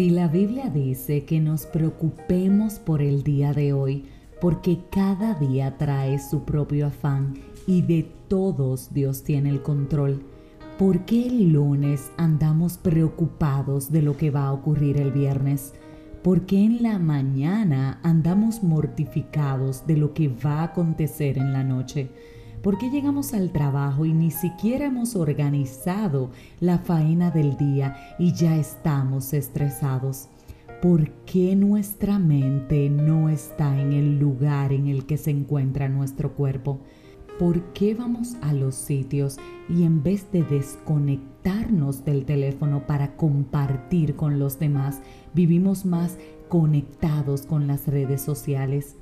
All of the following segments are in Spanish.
Si la Biblia dice que nos preocupemos por el día de hoy, porque cada día trae su propio afán y de todos Dios tiene el control, ¿por qué el lunes andamos preocupados de lo que va a ocurrir el viernes? ¿Por qué en la mañana andamos mortificados de lo que va a acontecer en la noche? ¿Por qué llegamos al trabajo y ni siquiera hemos organizado la faena del día y ya estamos estresados? ¿Por qué nuestra mente no está en el lugar en el que se encuentra nuestro cuerpo? ¿Por qué vamos a los sitios y en vez de desconectarnos del teléfono para compartir con los demás, vivimos más conectados con las redes sociales?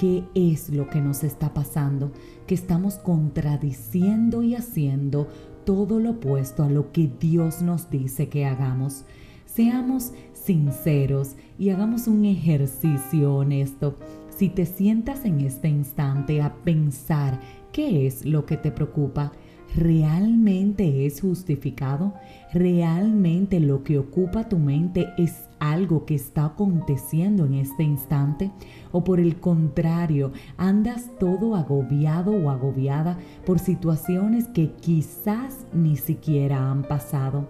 ¿Qué es lo que nos está pasando? Que estamos contradiciendo y haciendo todo lo opuesto a lo que Dios nos dice que hagamos. Seamos sinceros y hagamos un ejercicio honesto. Si te sientas en este instante a pensar qué es lo que te preocupa, ¿realmente es justificado? ¿Realmente lo que ocupa tu mente es algo que está aconteciendo en este instante? ¿O por el contrario, andas todo agobiado o agobiada por situaciones que quizás ni siquiera han pasado?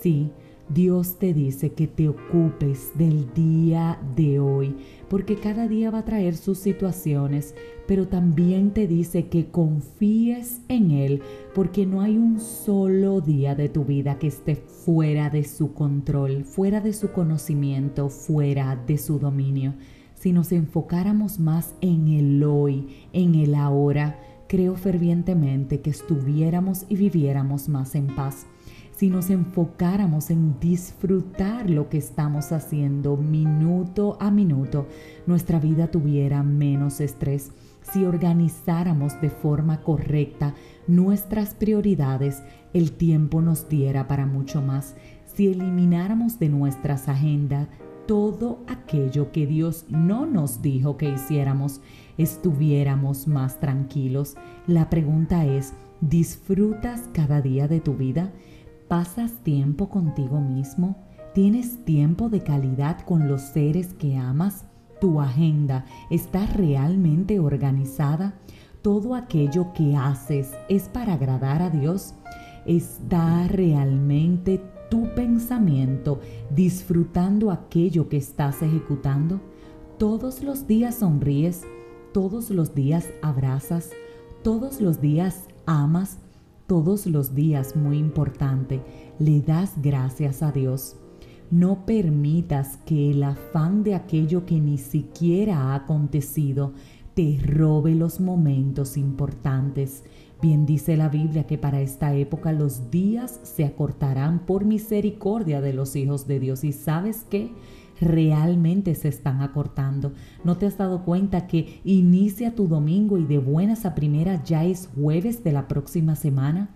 Sí, Dios te dice que te ocupes del día de hoy, porque cada día va a traer sus situaciones, pero también te dice que confíes en Él, porque no hay un solo día de tu vida que esté fuera de su control, fuera de su conocimiento, fuera de su dominio. Si nos enfocáramos más en el hoy, en el ahora, creo fervientemente que estuviéramos y viviéramos más en paz si nos enfocáramos en disfrutar lo que estamos haciendo minuto a minuto, nuestra vida tuviera menos estrés. Si organizáramos de forma correcta nuestras prioridades, el tiempo nos diera para mucho más. Si elimináramos de nuestras agendas todo aquello que Dios no nos dijo que hiciéramos, estuviéramos más tranquilos. La pregunta es, ¿disfrutas cada día de tu vida? ¿Pasas tiempo contigo mismo? ¿Tienes tiempo de calidad con los seres que amas? ¿Tu agenda está realmente organizada? ¿Todo aquello que haces es para agradar a Dios? ¿Está realmente tu pensamiento disfrutando aquello que estás ejecutando? Todos los días sonríes, todos los días abrazas, todos los días amas, todos los días, muy importante, le das gracias a Dios. No permitas que el afán de aquello que ni siquiera ha acontecido te robe los momentos importantes. Bien dice la Biblia que para esta época los días se acortarán por misericordia de los hijos de Dios. ¿Y sabes qué? Realmente se están acortando. ¿No te has dado cuenta que inicia tu domingo y de buenas a primeras ya es jueves de la próxima semana?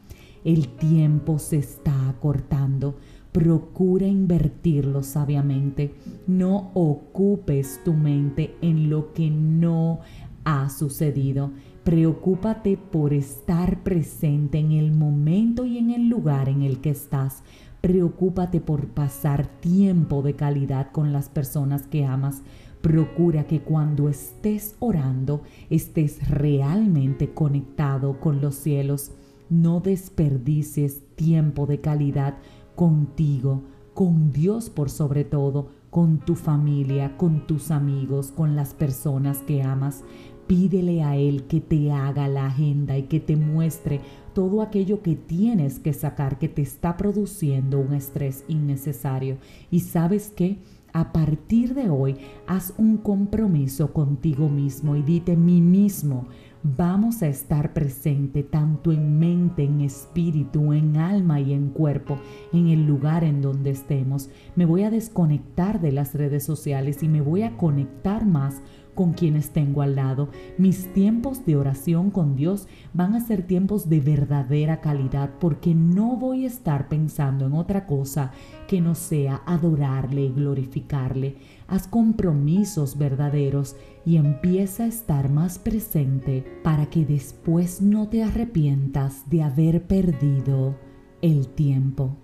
El tiempo se está acortando. Procura invertirlo sabiamente. No ocupes tu mente en lo que no ha sucedido. Preocúpate por estar presente en el momento y en el lugar en el que estás. Preocúpate por pasar tiempo de calidad con las personas que amas. Procura que cuando estés orando estés realmente conectado con los cielos. No desperdicies tiempo de calidad contigo, con Dios por sobre todo, con tu familia, con tus amigos, con las personas que amas. Pídele a Él que te haga la agenda y que te muestre todo aquello que tienes que sacar que te está produciendo un estrés innecesario. Y sabes qué? A partir de hoy, haz un compromiso contigo mismo y dite mí mismo, vamos a estar presente tanto en mente, en espíritu, en alma y en cuerpo, en el lugar en donde estemos. Me voy a desconectar de las redes sociales y me voy a conectar más con quienes tengo al lado. Mis tiempos de oración con Dios van a ser tiempos de verdadera calidad porque no voy a estar pensando en otra cosa que no sea adorarle y glorificarle. Haz compromisos verdaderos y empieza a estar más presente para que después no te arrepientas de haber perdido el tiempo.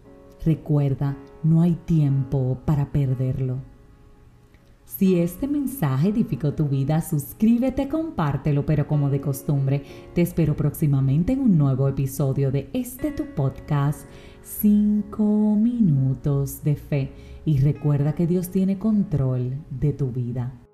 Recuerda, no hay tiempo para perderlo. Si este mensaje edificó tu vida, suscríbete, compártelo, pero como de costumbre, te espero próximamente en un nuevo episodio de este tu podcast, 5 minutos de fe. Y recuerda que Dios tiene control de tu vida.